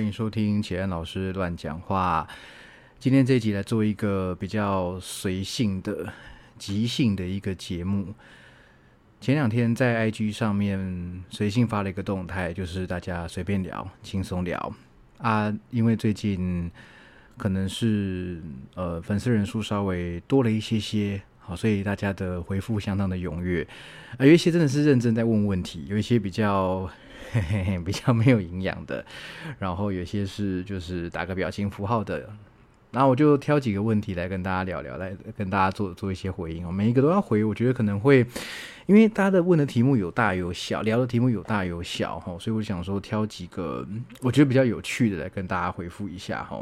欢迎收听启安老师乱讲话。今天这一集来做一个比较随性的、即兴的一个节目。前两天在 IG 上面随性发了一个动态，就是大家随便聊、轻松聊啊。因为最近可能是呃粉丝人数稍微多了一些些。好，所以大家的回复相当的踊跃，啊，有一些真的是认真在问问题，有一些比较嘿嘿嘿比较没有营养的，然后有些是就是打个表情符号的，然后我就挑几个问题来跟大家聊聊，来跟大家做做一些回应哦，每一个都要回，我觉得可能会因为大家的问的题目有大有小，聊的题目有大有小哈，所以我想说挑几个我觉得比较有趣的来跟大家回复一下哈，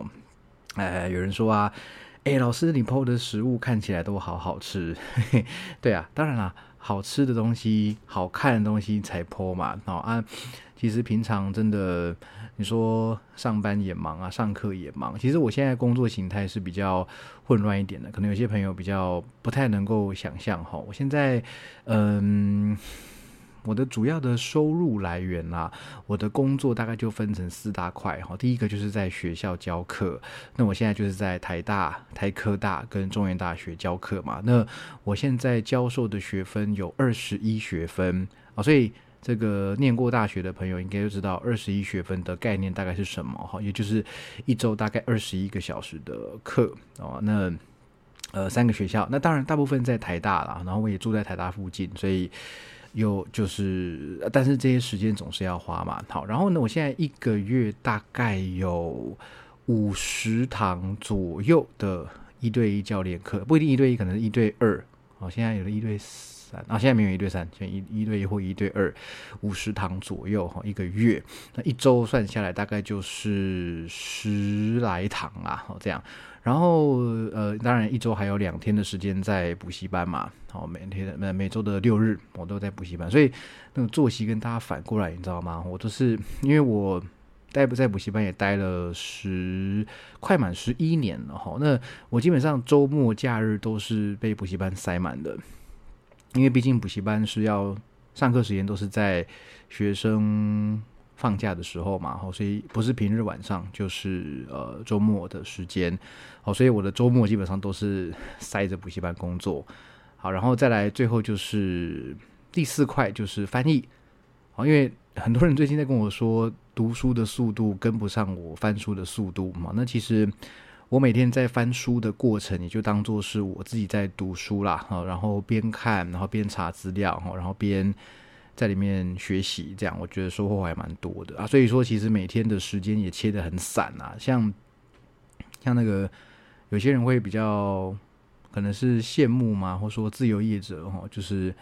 呃，有人说啊。哎，老师，你剖的食物看起来都好好吃。嘿嘿 对啊，当然啦，好吃的东西、好看的东西才泼嘛。哦啊，其实平常真的，你说上班也忙啊，上课也忙。其实我现在工作形态是比较混乱一点的，可能有些朋友比较不太能够想象哈。我现在，嗯。我的主要的收入来源啦，我的工作大概就分成四大块哈。第一个就是在学校教课，那我现在就是在台大、台科大跟中原大学教课嘛。那我现在教授的学分有二十一学分啊，所以这个念过大学的朋友应该就知道二十一学分的概念大概是什么哈，也就是一周大概二十一个小时的课哦。那呃三个学校，那当然大部分在台大啦，然后我也住在台大附近，所以。有就是，但是这些时间总是要花嘛。好，然后呢，我现在一个月大概有五十堂左右的一对一教练课，不一定一对一，可能是一对二。好，现在有了一对三，啊，现在没有一对三，就一一对一或一对二，五十堂左右哈，一个月，那一周算下来大概就是十来堂啊，好这样。然后呃，当然一周还有两天的时间在补习班嘛。好，每天每每周的六日我都在补习班，所以那个作息跟大家反过来，你知道吗？我都是因为我待不在补习班也待了十快满十一年了哈。那我基本上周末假日都是被补习班塞满的，因为毕竟补习班是要上课时间都是在学生。放假的时候嘛，好，所以不是平日晚上，就是呃周末的时间，好，所以我的周末基本上都是 塞着补习班工作，好，然后再来最后就是第四块就是翻译，好，因为很多人最近在跟我说读书的速度跟不上我翻书的速度嘛，那其实我每天在翻书的过程，也就当做是我自己在读书啦，好，然后边看，然后边查资料，然后边。在里面学习，这样我觉得收获还蛮多的啊。所以说，其实每天的时间也切得很散啊。像像那个有些人会比较可能是羡慕嘛，或说自由业者哈，就是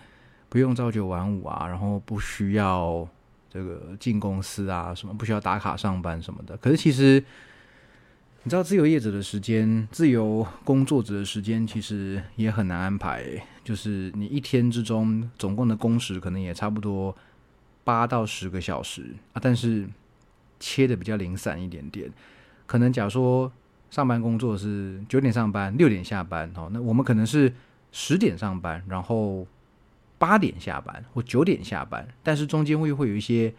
不用朝九晚五啊，然后不需要这个进公司啊，什么不需要打卡上班什么的。可是其实。你知道自由业者的时间，自由工作者的时间其实也很难安排。就是你一天之中总共的工时可能也差不多八到十个小时啊，但是切的比较零散一点点。可能假如说上班工作是九点上班，六点下班，哦，那我们可能是十点上班，然后八点下班或九点下班，但是中间会会有一些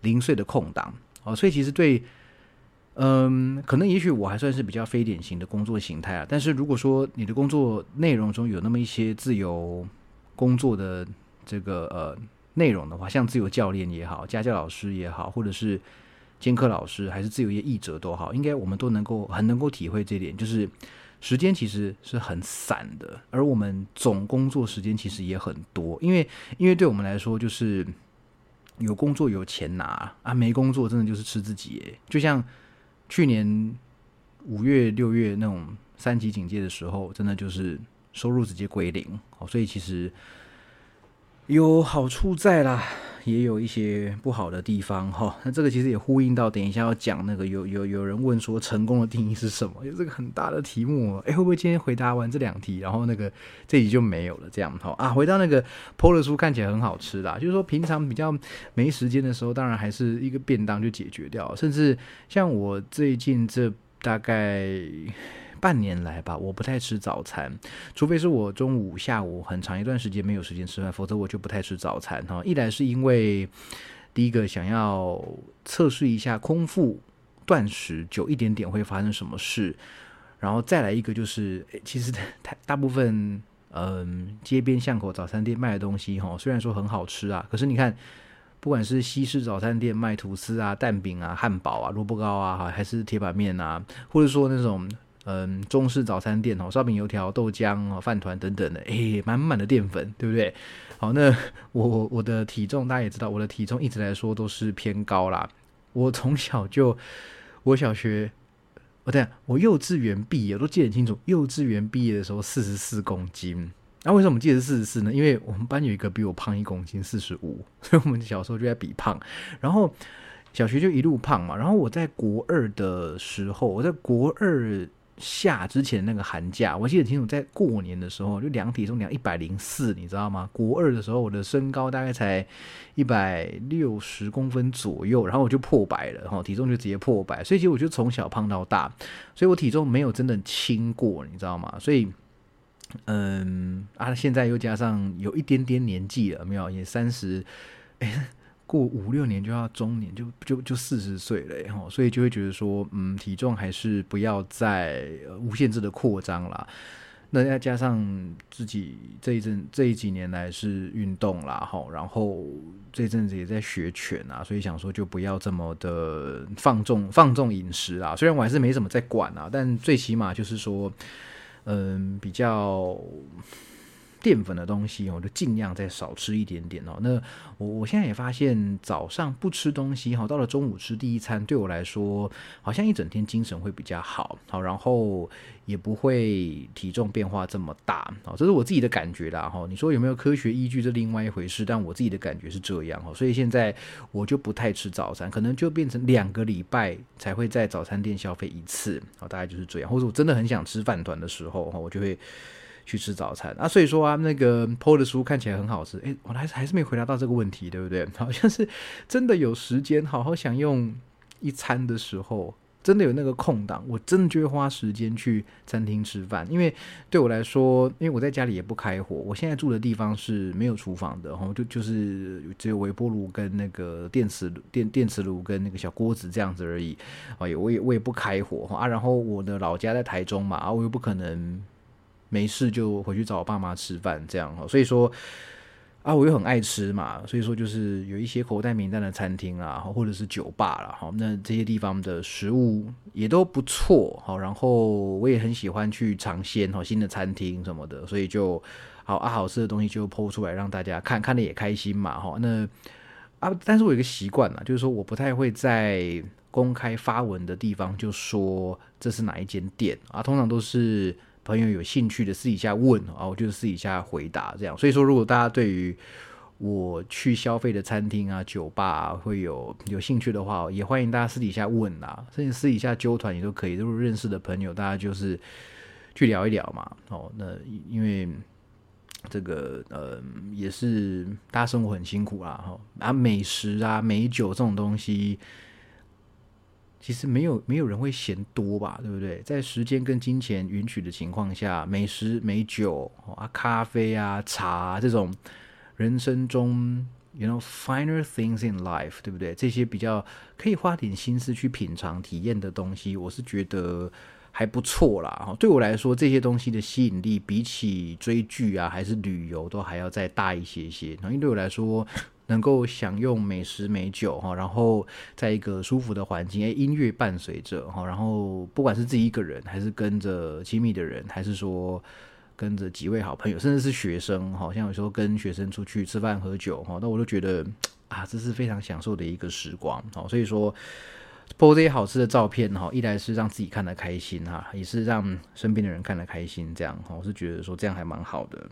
零碎的空档哦，所以其实对。嗯，可能也许我还算是比较非典型的工作形态啊。但是如果说你的工作内容中有那么一些自由工作的这个呃内容的话，像自由教练也好，家教老师也好，或者是兼课老师，还是自由业译者都好，应该我们都能够很能够体会这点，就是时间其实是很散的，而我们总工作时间其实也很多。因为因为对我们来说，就是有工作有钱拿啊，没工作真的就是吃自己。就像。去年五月、六月那种三级警戒的时候，真的就是收入直接归零，所以其实有好处在啦。也有一些不好的地方哈，那这个其实也呼应到等一下要讲那个有有有人问说成功的定义是什么？有这个很大的题目，哎，会不会今天回答完这两题，然后那个这集就没有了？这样哈啊，回到那个 PO 的书看起来很好吃的，就是说平常比较没时间的时候，当然还是一个便当就解决掉，甚至像我最近这大概。半年来吧，我不太吃早餐，除非是我中午、下午很长一段时间没有时间吃饭，否则我就不太吃早餐哈。一来是因为第一个想要测试一下空腹断食久一点点会发生什么事，然后再来一个就是，其实 大大部分嗯街边巷口早餐店卖的东西哈，虽然说很好吃啊，可是你看。不管是西式早餐店卖吐司啊、蛋饼啊、汉堡啊、萝卜糕啊，还是铁板面啊，或者说那种嗯中式早餐店哦，烧饼、油条、豆浆哦、饭团等等的，诶，满满的淀粉，对不对？好，那我我的体重大家也知道，我的体重一直来说都是偏高啦。我从小就，我小学，我等下我幼稚园毕业，都记得清楚，幼稚园毕业的时候四十四公斤。那为什么记得四十四呢？因为我们班有一个比我胖一公斤，四十五，所以我们小时候就在比胖。然后小学就一路胖嘛。然后我在国二的时候，我在国二下之前那个寒假，我记得清楚，在过年的时候就量体重量一百零四，你知道吗？国二的时候我的身高大概才一百六十公分左右，然后我就破百了，哈，体重就直接破百。所以其实我就从小胖到大，所以我体重没有真的轻过，你知道吗？所以。嗯啊，现在又加上有一点点年纪了，没有也三十，哎，过五六年就要中年，就就就四十岁了哈，所以就会觉得说，嗯，体重还是不要再无限制的扩张了。那再加上自己这一阵这一几年来是运动啦，哈，然后这阵子也在学拳啊，所以想说就不要这么的放纵放纵饮食啦。虽然我还是没怎么在管啊，但最起码就是说。嗯，比较淀粉的东西，我就尽量再少吃一点点哦。那我我现在也发现，早上不吃东西哈，到了中午吃第一餐，对我来说好像一整天精神会比较好，好，然后也不会体重变化这么大，哦，这是我自己的感觉啦哈。你说有没有科学依据，这另外一回事，但我自己的感觉是这样哈。所以现在我就不太吃早餐，可能就变成两个礼拜才会在早餐店消费一次，哦，大概就是这样。或者我真的很想吃饭团的时候哈，我就会。去吃早餐啊，所以说啊，那个 PO 的书看起来很好吃，诶，我还是还是没回答到这个问题，对不对？好像是真的有时间好好享用一餐的时候，真的有那个空档，我真的就会花时间去餐厅吃饭。因为对我来说，因为我在家里也不开火，我现在住的地方是没有厨房的，哈，就就是只有微波炉跟那个电磁电电磁炉跟那个小锅子这样子而已。啊，也我也我也不开火啊，然后我的老家在台中嘛，啊，我又不可能。没事就回去找我爸妈吃饭，这样哈，所以说啊，我又很爱吃嘛，所以说就是有一些口袋名单的餐厅啊，或者是酒吧了哈，那这些地方的食物也都不错哈，然后我也很喜欢去尝鲜哈，新的餐厅什么的，所以就好啊，好吃的东西就剖出来让大家看看的也开心嘛哈，那啊，但是我有一个习惯啊，就是说我不太会在公开发文的地方就说这是哪一间店啊，通常都是。朋友有兴趣的私底下问啊，我就私底下回答这样。所以说，如果大家对于我去消费的餐厅啊、酒吧啊会有有兴趣的话，也欢迎大家私底下问啊，甚至私底下揪团也都可以。如果认识的朋友，大家就是去聊一聊嘛。哦，那因为这个呃也是大家生活很辛苦啊，哈啊美食啊美酒这种东西。其实没有没有人会嫌多吧，对不对？在时间跟金钱允许的情况下，美食、美酒啊、咖啡啊、茶这种人生中，you know finer things in life，对不对？这些比较可以花点心思去品尝、体验的东西，我是觉得还不错啦。对我来说，这些东西的吸引力比起追剧啊，还是旅游都还要再大一些些。因为对我来说。能够享用美食美酒哈，然后在一个舒服的环境，哎，音乐伴随着哈，然后不管是自己一个人，还是跟着亲密的人，还是说跟着几位好朋友，甚至是学生哈，像有时候跟学生出去吃饭喝酒哈，那我都觉得啊，这是非常享受的一个时光哈。所以说，播这些好吃的照片哈，一来是让自己看得开心哈，也是让身边的人看得开心，这样哈，我是觉得说这样还蛮好的。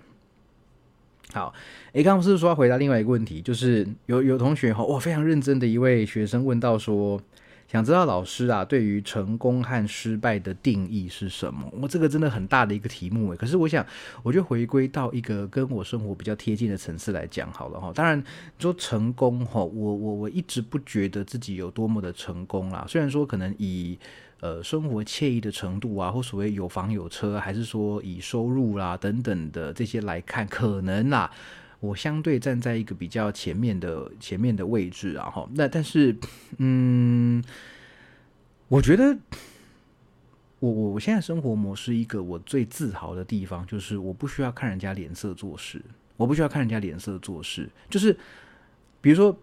好，诶，刚刚不是说要回答另外一个问题，就是有有同学哈，哇，非常认真的一位学生问到说，想知道老师啊，对于成功和失败的定义是什么？我这个真的很大的一个题目诶，可是我想，我就回归到一个跟我生活比较贴近的层次来讲好了哈。当然，说成功哈，我我我一直不觉得自己有多么的成功啦，虽然说可能以。呃，生活惬意的程度啊，或所谓有房有车，还是说以收入啦等等的这些来看，可能啊我相对站在一个比较前面的前面的位置啊，哈。那但是，嗯，我觉得我我我现在生活模式一个我最自豪的地方，就是我不需要看人家脸色做事，我不需要看人家脸色做事，就是比如说。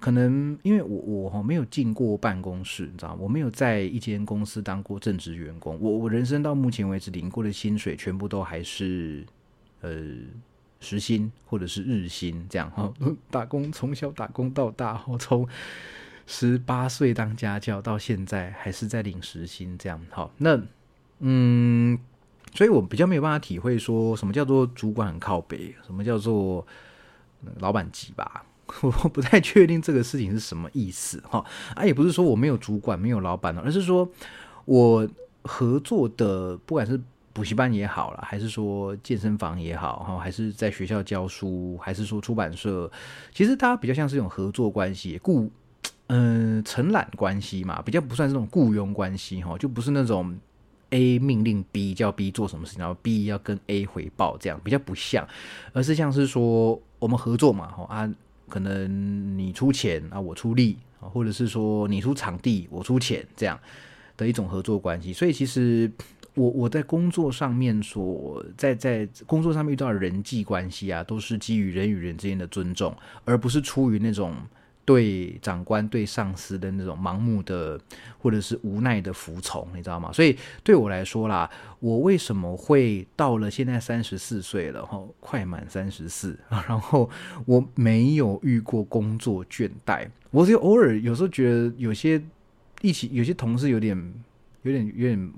可能因为我我哈没有进过办公室，你知道，我没有在一间公司当过正职员工。我我人生到目前为止领过的薪水，全部都还是呃时薪或者是日薪这样哈。打工从小打工到大，我从十八岁当家教到现在还是在领时薪这样。好，那嗯，所以我比较没有办法体会说什么叫做主管很靠北，什么叫做老板级吧。我不太确定这个事情是什么意思哈啊，也不是说我没有主管没有老板而是说我合作的不管是补习班也好了，还是说健身房也好哈，还是在学校教书，还是说出版社，其实大家比较像是一种合作关系，雇嗯承揽关系嘛，比较不算这种雇佣关系哈，就不是那种 A 命令 B 叫 B 做什么事情，然后 B 要跟 A 回报这样，比较不像，而是像是说我们合作嘛哈啊。可能你出钱啊，我出力啊，或者是说你出场地，我出钱，这样的一种合作关系。所以其实我我在工作上面所在在工作上面遇到的人际关系啊，都是基于人与人之间的尊重，而不是出于那种。对长官、对上司的那种盲目的或者是无奈的服从，你知道吗？所以对我来说啦，我为什么会到了现在三十四岁了，哈，快满三十四，然后我没有遇过工作倦怠，我就偶尔有时候觉得有些一起有些同事有点。有点有点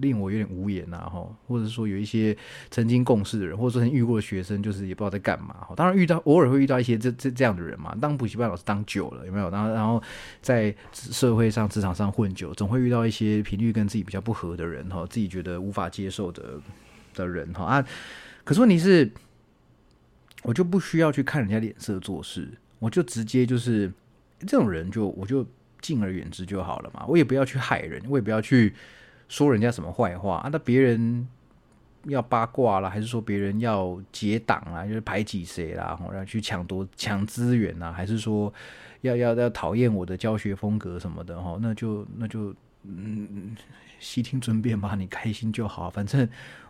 令我有点无言呐，哈，或者说有一些曾经共事的人，或者说曾遇过的学生，就是也不知道在干嘛。哈当然遇到偶尔会遇到一些这这这样的人嘛。当补习班老师当久了，有没有？然后然后在社会上职场上混久，总会遇到一些频率跟自己比较不合的人，哈，自己觉得无法接受的的人，哈啊。可是问题是，我就不需要去看人家脸色做事，我就直接就是这种人，就我就。敬而远之就好了嘛，我也不要去害人，我也不要去说人家什么坏话啊。那别人要八卦啦，还是说别人要结党啊，就是排挤谁啦，然后去抢夺抢资源啊，还是说要要要讨厌我的教学风格什么的哈？那就那就嗯，悉听尊便吧，你开心就好。反正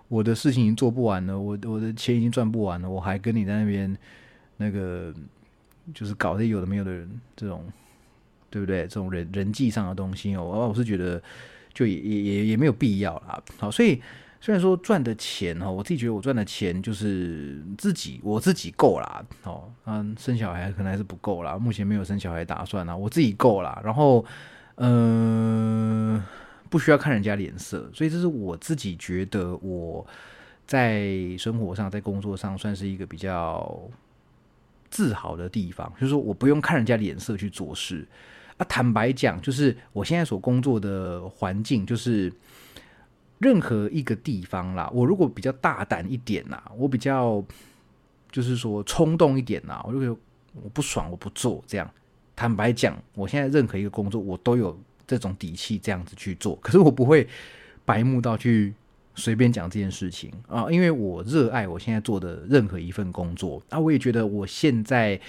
我的事情已经做不完了，我我的钱已经赚不完了，我还跟你在那边那个就是搞这有的没有的人这种。对不对？这种人人际上的东西哦，我我是觉得就也也也也没有必要啦。好，所以虽然说赚的钱哈，我自己觉得我赚的钱就是自己我自己够啦。哦，嗯，生小孩可能还是不够啦，目前没有生小孩打算啦，我自己够啦。然后，嗯，不需要看人家脸色，所以这是我自己觉得我在生活上、在工作上算是一个比较自豪的地方，就是说我不用看人家脸色去做事。坦白讲，就是我现在所工作的环境，就是任何一个地方啦。我如果比较大胆一点呐，我比较就是说冲动一点呐，我就我不爽我不做这样。坦白讲，我现在任何一个工作，我都有这种底气这样子去做。可是我不会白目到去随便讲这件事情啊，因为我热爱我现在做的任何一份工作啊，我也觉得我现在。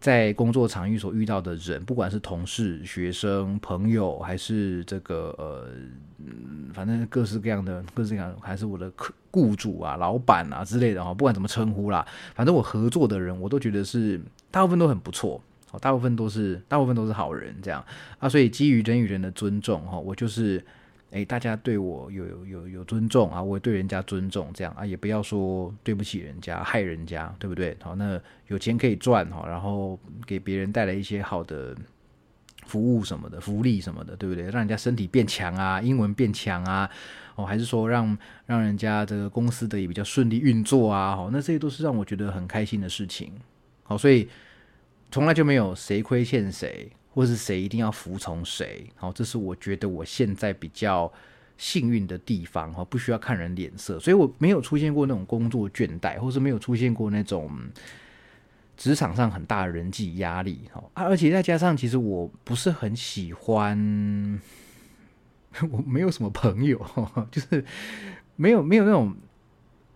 在工作场域所遇到的人，不管是同事、学生、朋友，还是这个呃，反正各式各样的、各式各样，还是我的客雇主啊、老板啊之类的哈，不管怎么称呼啦，反正我合作的人，我都觉得是大部分都很不错，大部分都是大部分都是好人这样啊，所以基于人与人的尊重哈，我就是。哎，大家对我有有有有尊重啊，我也对人家尊重，这样啊，也不要说对不起人家，害人家，对不对？好，那有钱可以赚哈，然后给别人带来一些好的服务什么的，福利什么的，对不对？让人家身体变强啊，英文变强啊，哦，还是说让让人家这个公司的也比较顺利运作啊，好，那这些都是让我觉得很开心的事情。好，所以从来就没有谁亏欠谁。或是谁一定要服从谁？好，这是我觉得我现在比较幸运的地方哈，不需要看人脸色，所以我没有出现过那种工作倦怠，或是没有出现过那种职场上很大的人际压力哈。啊，而且再加上，其实我不是很喜欢，我没有什么朋友，就是没有没有那种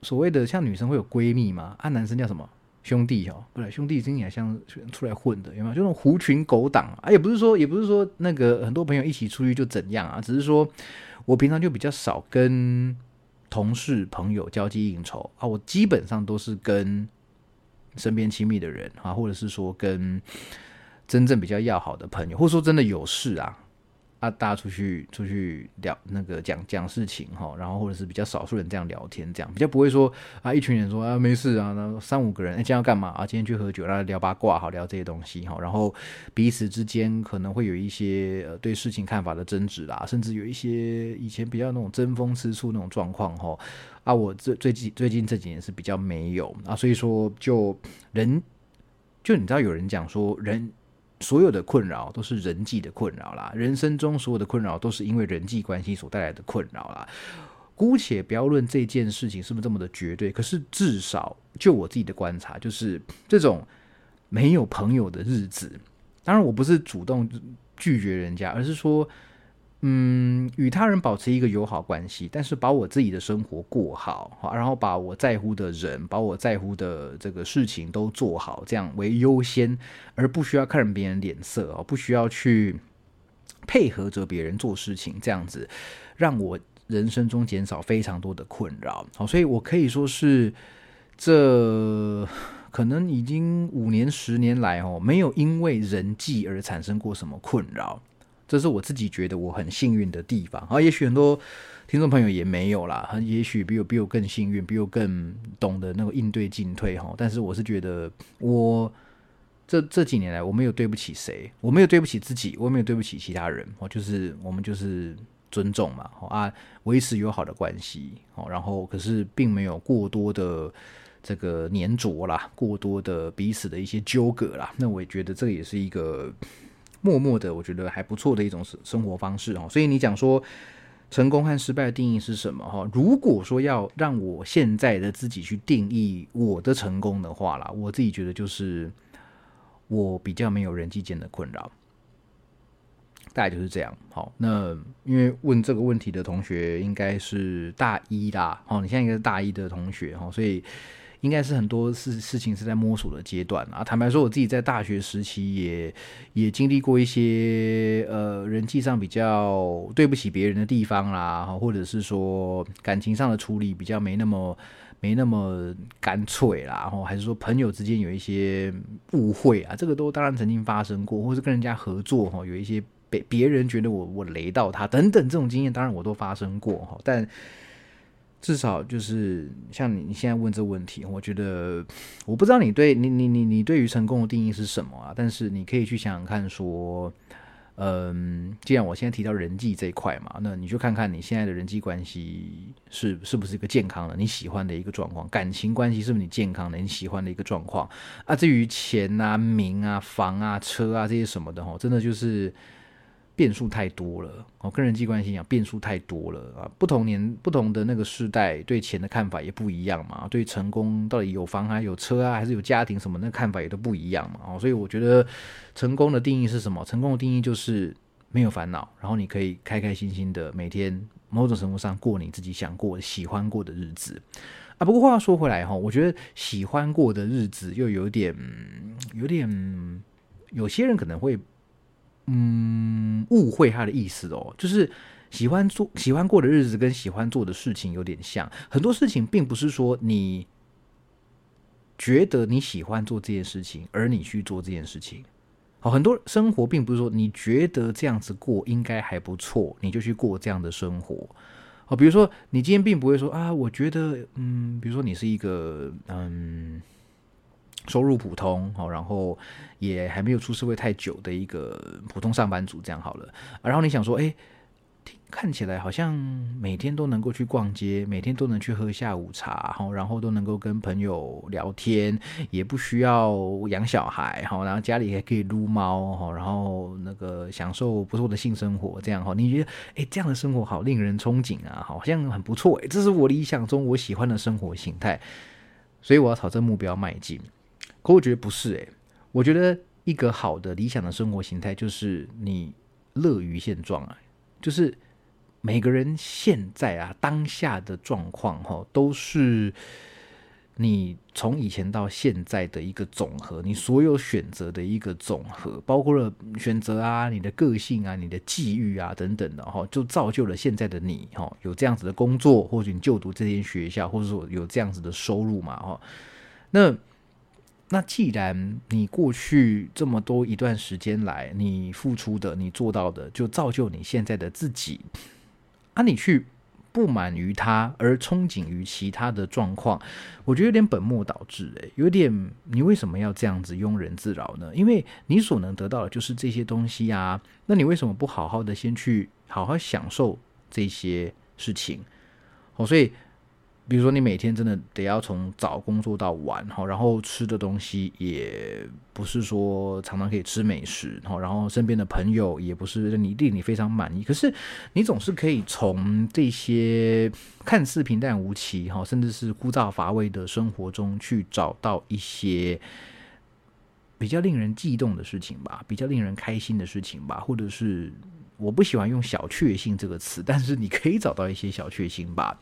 所谓的像女生会有闺蜜嘛，啊，男生叫什么兄弟哦，不对，兄弟听起来像出来混的，有没有？就那种狐群狗党啊，也不是说，也不是说那个很多朋友一起出去就怎样啊，只是说我平常就比较少跟同事朋友交际应酬啊，我基本上都是跟身边亲密的人啊，或者是说跟真正比较要好的朋友，或者说真的有事啊。啊，大家出去出去聊那个讲讲事情哈，然后或者是比较少数人这样聊天，这样比较不会说啊，一群人说啊没事啊，那三五个人哎，今天要干嘛啊？今天去喝酒，然后聊八卦，好聊这些东西哈，然后彼此之间可能会有一些呃对事情看法的争执啦，甚至有一些以前比较那种争风吃醋那种状况哈。啊，我这最近最近这几年是比较没有啊，所以说就人就你知道有人讲说人。所有的困扰都是人际的困扰啦，人生中所有的困扰都是因为人际关系所带来的困扰啦。姑且不要论这件事情是不是这么的绝对，可是至少就我自己的观察，就是这种没有朋友的日子，当然我不是主动拒绝人家，而是说。嗯，与他人保持一个友好关系，但是把我自己的生活过好，然后把我在乎的人、把我在乎的这个事情都做好，这样为优先，而不需要看别人脸色哦，不需要去配合着别人做事情，这样子让我人生中减少非常多的困扰。好，所以我可以说是这可能已经五年、十年来哦，没有因为人际而产生过什么困扰。这是我自己觉得我很幸运的地方啊，也许很多听众朋友也没有啦，也许比我比我更幸运，比我更懂得那个应对进退哈。但是我是觉得我这这几年来我没有对不起谁，我没有对不起自己，我没有对不起其他人，哦就是我们就是尊重嘛，啊，维持友好的关系，哦，然后可是并没有过多的这个粘着啦，过多的彼此的一些纠葛啦，那我也觉得这个也是一个。默默的，我觉得还不错的一种生生活方式哦。所以你讲说成功和失败的定义是什么哈？如果说要让我现在的自己去定义我的成功的话啦，我自己觉得就是我比较没有人际间的困扰，大概就是这样。好，那因为问这个问题的同学应该是大一啦，哦，你现在应该是大一的同学哈，所以。应该是很多事事情是在摸索的阶段啊。坦白说，我自己在大学时期也也经历过一些呃人际上比较对不起别人的地方啦，或者是说感情上的处理比较没那么没那么干脆啦，然后还是说朋友之间有一些误会啊，这个都当然曾经发生过，或是跟人家合作哈，有一些别别人觉得我我雷到他等等这种经验，当然我都发生过哈，但。至少就是像你你现在问这问题，我觉得我不知道你对你你你你对于成功的定义是什么啊？但是你可以去想想看，说，嗯，既然我现在提到人际这一块嘛，那你就看看你现在的人际关系是是不是一个健康的、你喜欢的一个状况，感情关系是不是你健康的、你喜欢的一个状况啊？至于钱啊、名啊、房啊、车啊这些什么的，哈，真的就是。变数太多了，哦，跟人际关系一样，变数太多了啊！不同年、不同的那个时代，对钱的看法也不一样嘛。对成功到底有房啊、有车啊，还是有家庭什么，那看法也都不一样嘛。哦，所以我觉得成功的定义是什么？成功的定义就是没有烦恼，然后你可以开开心心的每天某种程度上过你自己想过、喜欢过的日子啊。不过话说回来哈，我觉得喜欢过的日子又有点、有点，有些人可能会。嗯，误会他的意思哦，就是喜欢做、喜欢过的日子跟喜欢做的事情有点像。很多事情并不是说你觉得你喜欢做这件事情，而你去做这件事情。好，很多生活并不是说你觉得这样子过应该还不错，你就去过这样的生活。好，比如说你今天并不会说啊，我觉得嗯，比如说你是一个嗯。收入普通，好，然后也还没有出社会太久的一个普通上班族，这样好了。然后你想说，哎，看起来好像每天都能够去逛街，每天都能去喝下午茶，好，然后都能够跟朋友聊天，也不需要养小孩，好，然后家里还可以撸猫，好，然后那个享受不错的性生活，这样哈，你觉得，哎，这样的生活好令人憧憬啊，好像很不错，哎，这是我理想中我喜欢的生活形态，所以我要朝这目标迈进。可我觉得不是诶，我觉得一个好的理想的生活形态就是你乐于现状啊，就是每个人现在啊当下的状况哈，都是你从以前到现在的一个总和，你所有选择的一个总和，包括了选择啊、你的个性啊、你的际遇啊等等的哈，就造就了现在的你哈，有这样子的工作，或者你就读这间学校，或者说有这样子的收入嘛哈。那那既然你过去这么多一段时间来，你付出的、你做到的，就造就你现在的自己，啊，你去。不满于他而憧憬于其他的状况，我觉得有点本末倒置，诶，有点你为什么要这样子庸人自扰呢？因为你所能得到的就是这些东西呀，那你为什么不好好的先去好好享受这些事情？哦，所以。比如说，你每天真的得要从早工作到晚，哈，然后吃的东西也不是说常常可以吃美食，哈，然后身边的朋友也不是你令你非常满意。可是你总是可以从这些看似平淡无奇，哈，甚至是枯燥乏味的生活中去找到一些比较令人悸动的事情吧，比较令人开心的事情吧，或者是我不喜欢用小确幸这个词，但是你可以找到一些小确幸吧。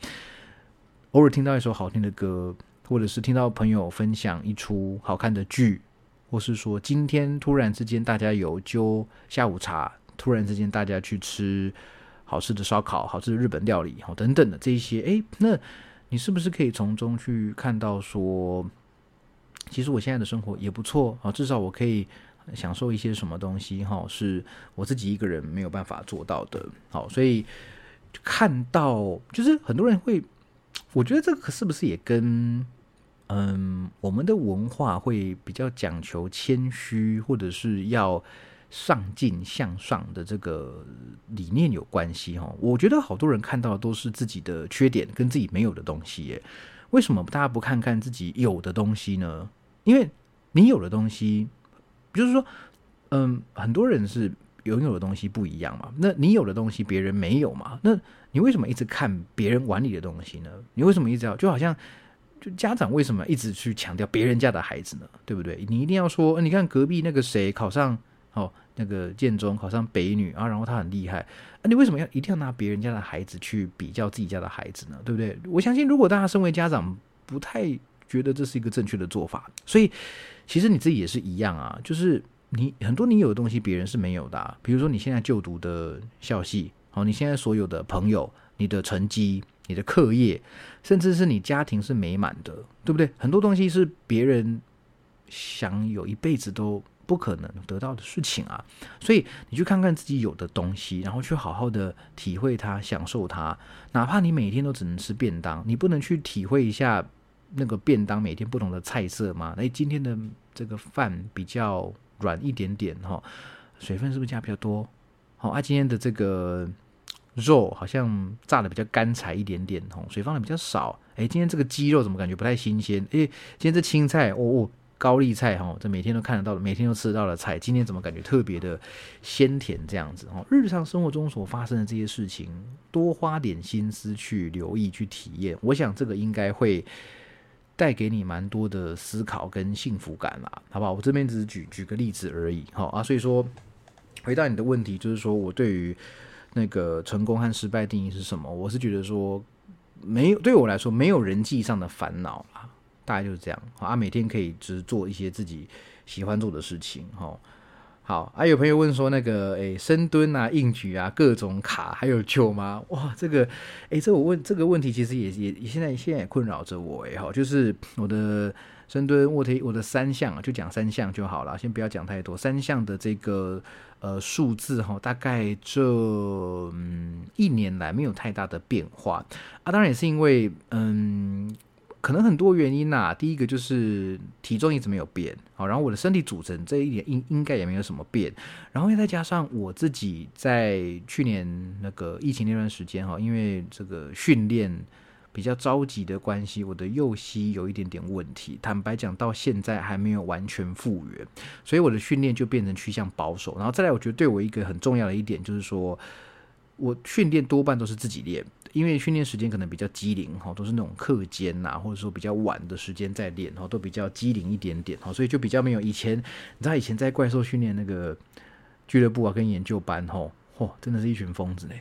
偶尔听到一首好听的歌，或者是听到朋友分享一出好看的剧，或是说今天突然之间大家有就下午茶，突然之间大家去吃好吃的烧烤、好吃的日本料理，好等等的这一些，哎，那你是不是可以从中去看到说，其实我现在的生活也不错啊，至少我可以享受一些什么东西哈，是我自己一个人没有办法做到的。好，所以看到就是很多人会。我觉得这个是不是也跟嗯我们的文化会比较讲求谦虚，或者是要上进向上的这个理念有关系哈？我觉得好多人看到的都是自己的缺点跟自己没有的东西耶。为什么大家不看看自己有的东西呢？因为你有的东西，就是说，嗯，很多人是拥有的东西不一样嘛。那你有的东西别人没有嘛？那你为什么一直看别人碗里的东西呢？你为什么一直要就好像就家长为什么一直去强调别人家的孩子呢？对不对？你一定要说，你看隔壁那个谁考上哦，那个建中考上北女啊，然后他很厉害啊，你为什么要一定要拿别人家的孩子去比较自己家的孩子呢？对不对？我相信，如果大家身为家长，不太觉得这是一个正确的做法。所以，其实你自己也是一样啊，就是你很多你有的东西别人是没有的，比如说你现在就读的校系。好，你现在所有的朋友、你的成绩、你的课业，甚至是你家庭是美满的，对不对？很多东西是别人想有一辈子都不可能得到的事情啊。所以你去看看自己有的东西，然后去好好的体会它、享受它。哪怕你每天都只能吃便当，你不能去体会一下那个便当每天不同的菜色吗？哎，今天的这个饭比较软一点点哈，水分是不是加比较多？好啊，今天的这个肉好像炸的比较干柴一点点，哦，水放的比较少。哎，今天这个鸡肉怎么感觉不太新鲜？哎，今天这青菜，哦哦，高丽菜，哈，这每天都看得到的，每天都吃得到的菜，今天怎么感觉特别的鲜甜？这样子，哦，日常生活中所发生的这些事情，多花点心思去留意、去体验，我想这个应该会带给你蛮多的思考跟幸福感啦，好不好？我这边只是举举个例子而已，好啊，所以说。回答你的问题，就是说我对于那个成功和失败定义是什么？我是觉得说没有，对我来说没有人际上的烦恼啊，大概就是这样啊。每天可以只做一些自己喜欢做的事情，哈。好，还有朋友问说那个诶，深蹲啊、硬举啊，各种卡还有救吗？哇，这个诶，这我问这个问题其实也也现在现在也困扰着我诶，哈，就是我的。深蹲、卧推，我的三项啊，就讲三项就好了，先不要讲太多。三项的这个呃数字哈，大概这嗯一年来没有太大的变化啊。当然也是因为嗯，可能很多原因呐。第一个就是体重一直没有变，好，然后我的身体组成这一点应应该也没有什么变。然后再加上我自己在去年那个疫情那段时间哈，因为这个训练。比较着急的关系，我的右膝有一点点问题，坦白讲，到现在还没有完全复原，所以我的训练就变成趋向保守。然后再来，我觉得对我一个很重要的一点就是说，我训练多半都是自己练，因为训练时间可能比较机灵哈，都是那种课间呐，或者说比较晚的时间在练哈，都比较机灵一点点哈，所以就比较没有以前，你知道以前在怪兽训练那个俱乐部啊，跟研究班吼，嚯，真的是一群疯子嘞。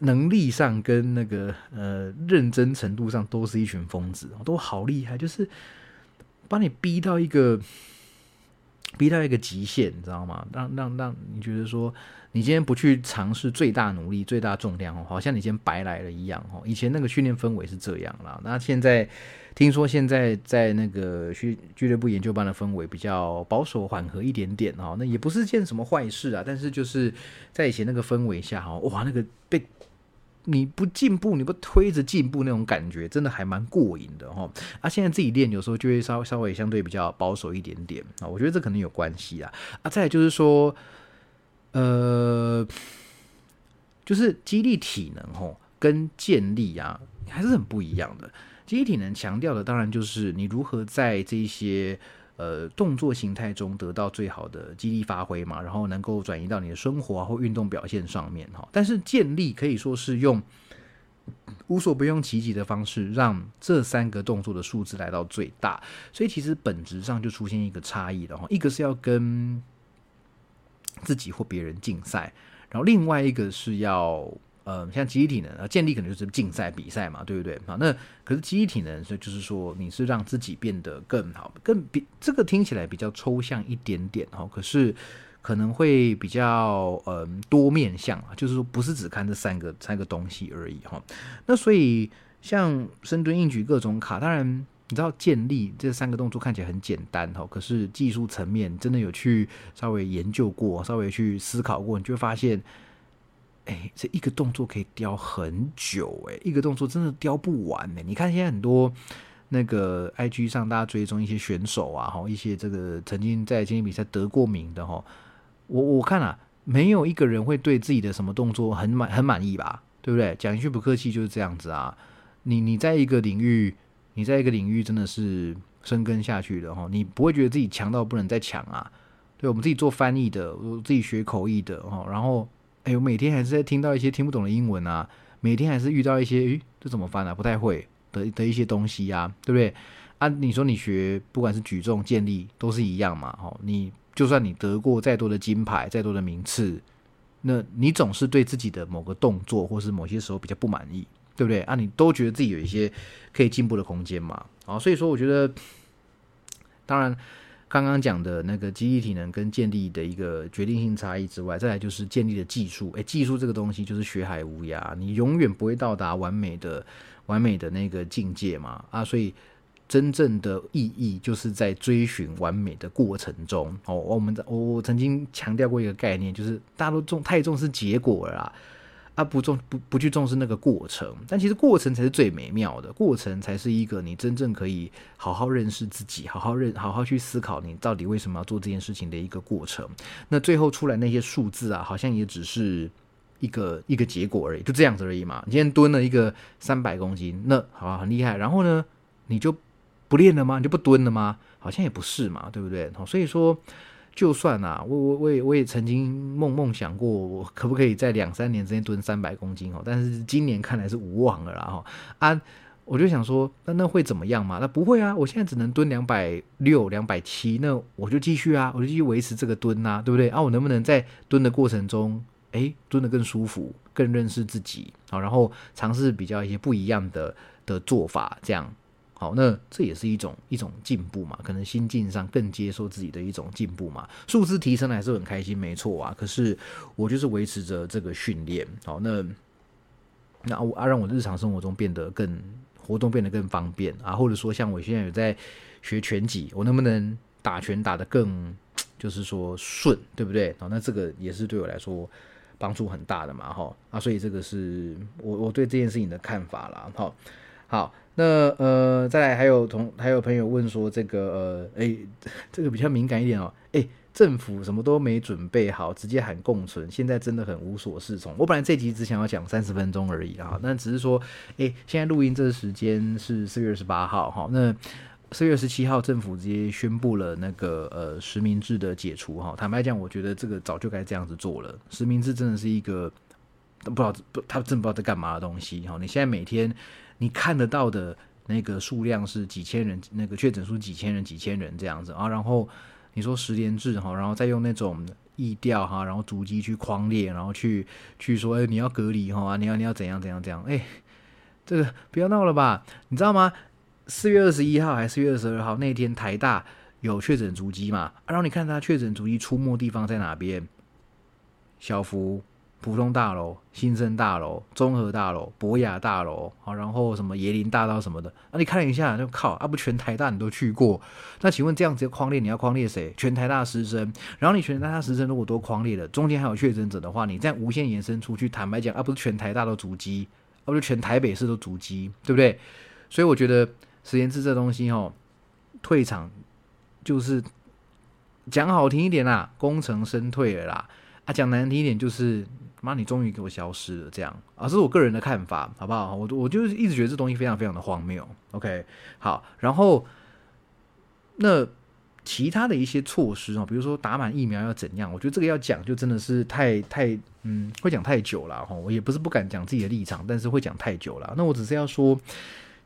能力上跟那个呃认真程度上都是一群疯子，都好厉害，就是把你逼到一个逼到一个极限，你知道吗？让让让你觉得说。你今天不去尝试最大努力、最大重量哦，好像你今天白来了一样哦。以前那个训练氛围是这样啦，那现在听说现在在那个俱俱乐部研究班的氛围比较保守、缓和一点点哦。那也不是件什么坏事啊，但是就是在以前那个氛围下哈，哇，那个被你不进步、你不推着进步那种感觉，真的还蛮过瘾的哈。啊，现在自己练有时候就会稍稍微相对比较保守一点点啊，我觉得这可能有关系啊。啊，再就是说。呃，就是激励体能吼，跟健力啊还是很不一样的。激励体能强调的当然就是你如何在这些呃动作形态中得到最好的激励发挥嘛，然后能够转移到你的生活或运动表现上面哈。但是健力可以说是用无所不用其极的方式，让这三个动作的数字来到最大。所以其实本质上就出现一个差异了哈，一个是要跟自己或别人竞赛，然后另外一个是要，呃，像集体能啊，建立可能就是竞赛比赛嘛，对不对？好，那可是集体能，所以就是说你是让自己变得更好，更比这个听起来比较抽象一点点哈，可是可能会比较嗯多面向啊，就是说不是只看这三个三个东西而已哈。那所以像深蹲、硬举各种卡，当然。你知道建立这三个动作看起来很简单哈，可是技术层面真的有去稍微研究过，稍微去思考过，你就会发现，哎，这一个动作可以雕很久哎，一个动作真的雕不完哎。你看现在很多那个 IG 上大家追踪一些选手啊，哈，一些这个曾经在健力比赛得过名的哈，我我看啊，没有一个人会对自己的什么动作很满很满意吧？对不对？讲一句不客气就是这样子啊。你你在一个领域。你在一个领域真的是深耕下去的哈，你不会觉得自己强到不能再强啊？对我们自己做翻译的，我自己学口译的哈，然后哎，我每天还是在听到一些听不懂的英文啊，每天还是遇到一些诶，这怎么翻啊？不太会的的一些东西呀，对不对？啊，你说你学不管是举重、健力都是一样嘛？哈，你就算你得过再多的金牌、再多的名次，那你总是对自己的某个动作或是某些时候比较不满意。对不对啊？你都觉得自己有一些可以进步的空间嘛？啊，所以说我觉得，当然刚刚讲的那个记忆体能跟建立的一个决定性差异之外，再来就是建立的技术。诶，技术这个东西就是学海无涯，你永远不会到达完美的完美的那个境界嘛？啊，所以真正的意义就是在追寻完美的过程中。哦，我们我我曾经强调过一个概念，就是大家都重太重视结果了啦。他不重不不去重视那个过程，但其实过程才是最美妙的，过程才是一个你真正可以好好认识自己，好好认好好去思考你到底为什么要做这件事情的一个过程。那最后出来那些数字啊，好像也只是一个一个结果而已，就这样子而已嘛。你今天蹲了一个三百公斤，那好很厉害，然后呢，你就不练了吗？你就不蹲了吗？好像也不是嘛，对不对？所以说。就算啊，我我我也我也曾经梦梦想过，我可不可以在两三年之间蹲三百公斤哦？但是今年看来是无望了啦哈啊！我就想说，那那会怎么样嘛？那不会啊，我现在只能蹲两百六、两百七，那我就继续啊，我就继续维持这个蹲啊，对不对啊？我能不能在蹲的过程中，哎，蹲的更舒服，更认识自己好，然后尝试比较一些不一样的的做法，这样。好，那这也是一种一种进步嘛，可能心境上更接受自己的一种进步嘛。数字提升还是很开心，没错啊。可是我就是维持着这个训练，好，那那我啊让我日常生活中变得更活动变得更方便啊，或者说像我现在有在学拳击，我能不能打拳打得更就是说顺，对不对？好，那这个也是对我来说帮助很大的嘛，哈啊，所以这个是我我对这件事情的看法啦，好，好。那呃，再来还有同还有朋友问说，这个呃，哎，这个比较敏感一点哦，哎，政府什么都没准备好，直接喊共存，现在真的很无所适从。我本来这集只想要讲三十分钟而已啊，那只是说，哎，现在录音这个时间是四月二十八号哈，那四月二十七号政府直接宣布了那个呃实名制的解除哈。坦白讲，我觉得这个早就该这样子做了，实名制真的是一个不知道不他真不知道在干嘛的东西哈。你现在每天。你看得到的那个数量是几千人，那个确诊数几千人、几千人这样子啊。然后你说十连制哈，然后再用那种疫调哈，然后主机去框列，然后去去说，哎，你要隔离哈，你要你要怎样怎样怎样，哎，这个不要闹了吧？你知道吗？四月二十一号还是四月二十二号那天，台大有确诊足迹嘛？然后你看他确诊足迹出没地方在哪边？小福。普通大楼、新生大楼、综合大楼、博雅大楼，好，然后什么椰林大道什么的，啊，你看了一下，就靠，啊，不全台大你都去过，那请问这样子框列，你要框列谁？全台大师生，然后你全台大师生如果都框列了，中间还有确诊者的话，你这样无限延伸出去，坦白讲，啊，不是全台大都足迹，啊，不是全台北市都足迹，对不对？所以我觉得实验室这东西，哦，退场就是讲好听一点啦，功成身退了啦，讲难听一点就是。妈，你终于给我消失了，这样啊，这是我个人的看法，好不好？我我就是一直觉得这东西非常非常的荒谬。OK，好，然后那其他的一些措施啊，比如说打满疫苗要怎样？我觉得这个要讲就真的是太太嗯，会讲太久了哈。我也不是不敢讲自己的立场，但是会讲太久了。那我只是要说，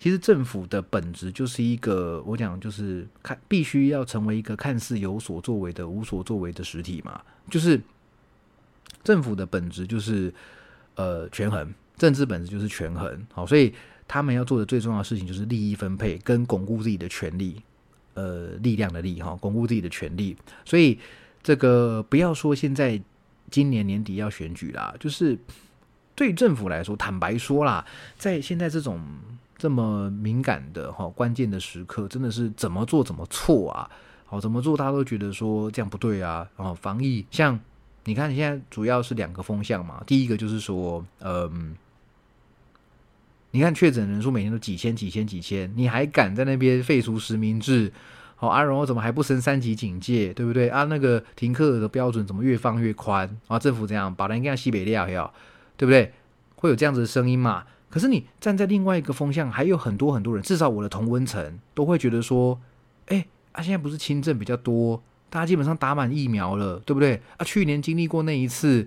其实政府的本质就是一个，我讲就是看必须要成为一个看似有所作为的无所作为的实体嘛，就是。政府的本质就是，呃，权衡；政治本质就是权衡。好，所以他们要做的最重要的事情就是利益分配跟巩固自己的权利，呃，力量的力哈，巩固自己的权利。所以这个不要说现在今年年底要选举啦，就是对政府来说，坦白说啦，在现在这种这么敏感的哈关键的时刻，真的是怎么做怎么错啊！好，怎么做大家都觉得说这样不对啊！哦，防疫像。你看，你现在主要是两个风向嘛。第一个就是说，嗯，你看确诊人数每天都几千、几千、几千，你还敢在那边废除实名制？好，阿荣怎么还不升三级警戒？对不对？啊，那个停课的标准怎么越放越宽？啊，政府这样把人家西北料要，对不对？会有这样子的声音嘛？可是你站在另外一个风向，还有很多很多人，至少我的同温层都会觉得说，哎，啊，现在不是轻症比较多？大家基本上打满疫苗了，对不对？啊，去年经历过那一次，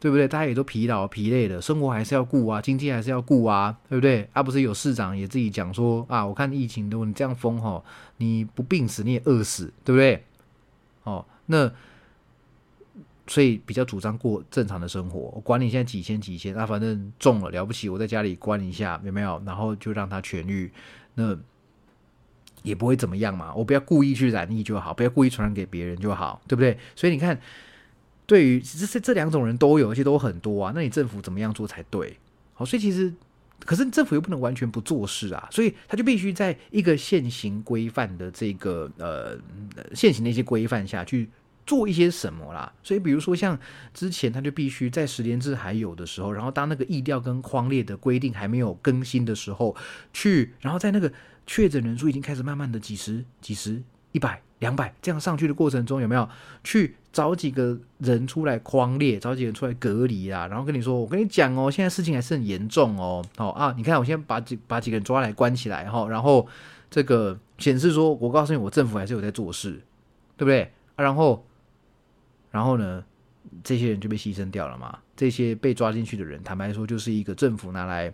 对不对？大家也都疲劳疲累的，生活还是要顾啊，经济还是要顾啊，对不对？啊，不是有市长也自己讲说啊，我看疫情都你这样封哈，你不病死你也饿死，对不对？哦，那所以比较主张过正常的生活，我管你现在几千几千，那反正中了了不起，我在家里关一下有没有？然后就让他痊愈，那。也不会怎么样嘛，我不要故意去染疫就好，不要故意传染给别人就好，对不对？所以你看，对于这这这两种人都有，而且都很多啊。那你政府怎么样做才对？好，所以其实，可是政府又不能完全不做事啊，所以他就必须在一个现行规范的这个呃现行的一些规范下去做一些什么啦。所以比如说像之前他就必须在十连制还有的时候，然后当那个意调跟框列的规定还没有更新的时候，去然后在那个。确诊人数已经开始慢慢的几十、几十、一百、两百这样上去的过程中，有没有去找几个人出来框列，找几个人出来隔离啊？然后跟你说，我跟你讲哦，现在事情还是很严重哦。哦啊，你看我先把几把几个人抓来关起来哈，然后这个显示说，我告诉你，我政府还是有在做事，对不对？然后然后呢，这些人就被牺牲掉了嘛？这些被抓进去的人，坦白说，就是一个政府拿来。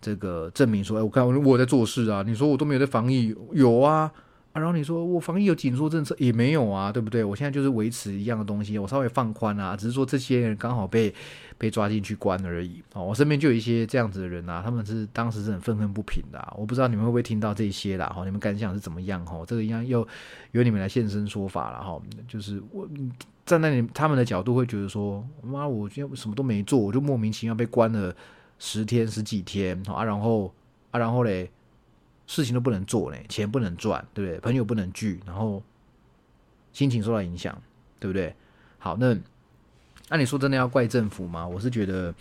这个证明说，哎，我看我在做事啊，你说我都没有在防疫，有啊，啊，然后你说我防疫有紧缩政策也没有啊，对不对？我现在就是维持一样的东西，我稍微放宽啊，只是说这些人刚好被被抓进去关而已。哦，我身边就有一些这样子的人啊，他们是当时是很愤愤不平的，我不知道你们会不会听到这些啦，哈，你们感想是怎么样？哈，这个一样又由你们来现身说法了，哈，就是我站在你他们的角度会觉得说，妈，我今天什么都没做，我就莫名其妙被关了。十天十几天啊，然后啊，然后嘞，事情都不能做嘞，钱不能赚，对不对？朋友不能聚，然后心情受到影响，对不对？好，那那你说真的要怪政府吗？我是觉得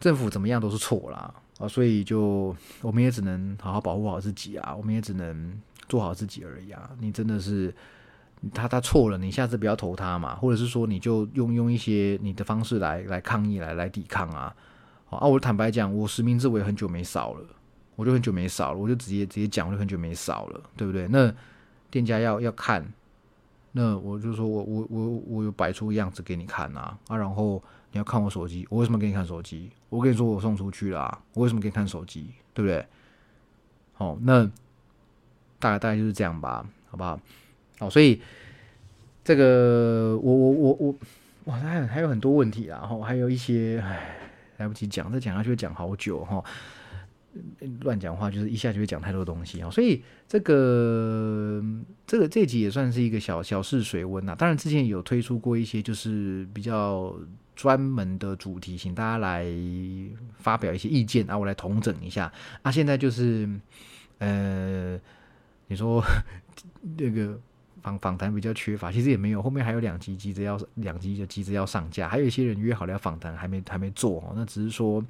政府怎么样都是错啦啊，所以就我们也只能好好保护好自己啊，我们也只能做好自己而已啊。你真的是他他错了，你下次不要投他嘛，或者是说你就用用一些你的方式来来抗议，来来抵抗啊。啊，我坦白讲，我实名制我也很久没扫了，我就很久没扫了，我就直接直接讲，我就很久没扫了，对不对？那店家要要看，那我就说我我我我有摆出样子给你看啊啊，然后你要看我手机，我为什么给你看手机？我跟你说我送出去了，我为什么给你看手机？对不对？好，那大概大概就是这样吧，好不好？好，所以这个我我我我哇，还还有很多问题啊，然后还有一些，唉，来不及讲，再讲下去会讲好久哈。乱讲话就是一下就会讲太多东西啊，所以这个这个这集也算是一个小小试水温呐。当然之前有推出过一些就是比较专门的主题，请大家来发表一些意见啊，我来统整一下啊。现在就是呃，你说 那个。访访谈比较缺乏，其实也没有，后面还有两集急着要两集的急着要上架，还有一些人约好了要访谈，还没还没做哦。那只是说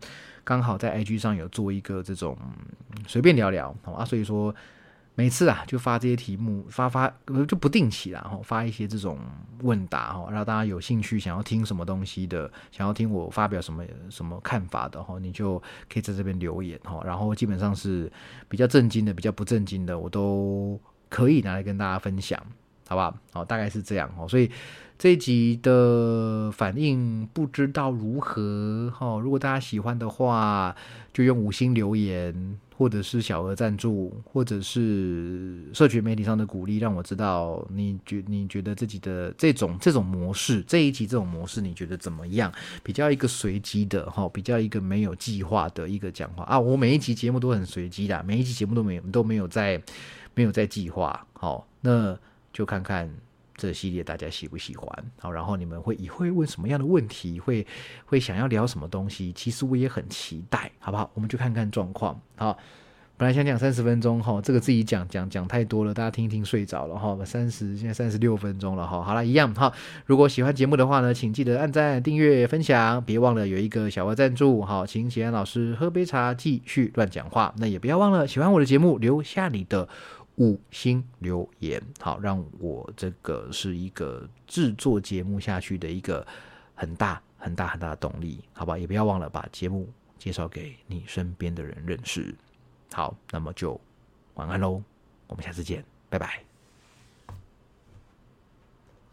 刚好在 IG 上有做一个这种随便聊聊啊，所以说每次啊就发这些题目，发发就不定期啦，哈，发一些这种问答哈，让大家有兴趣想要听什么东西的，想要听我发表什么什么看法的哈，你就可以在这边留言哈。然后基本上是比较震惊的，比较不震惊的，我都。可以拿来跟大家分享，好不好？好，大概是这样哦。所以这一集的反应不知道如何哈。如果大家喜欢的话，就用五星留言，或者是小额赞助，或者是社群媒体上的鼓励，让我知道你觉你觉得自己的这种这种模式，这一集这种模式你觉得怎么样？比较一个随机的哈，比较一个没有计划的一个讲话啊。我每一集节目都很随机的，每一集节目都没有都没有在。没有在计划，好，那就看看这系列大家喜不喜欢，好，然后你们会以会问什么样的问题，会会想要聊什么东西，其实我也很期待，好不好？我们就看看状况，好。本来想讲三十分钟哈，这个自己讲讲讲太多了，大家听一听睡着了哈。三十现在三十六分钟了哈，好了，一样哈。如果喜欢节目的话呢，请记得按赞、订阅、分享，别忘了有一个小额赞助。好，请喜安老师喝杯茶，继续乱讲话。那也不要忘了喜欢我的节目，留下你的五星留言，好，让我这个是一个制作节目下去的一个很大很大很大的动力，好吧？也不要忘了把节目介绍给你身边的人认识。好，那么就晚安喽，我们下次见，拜拜。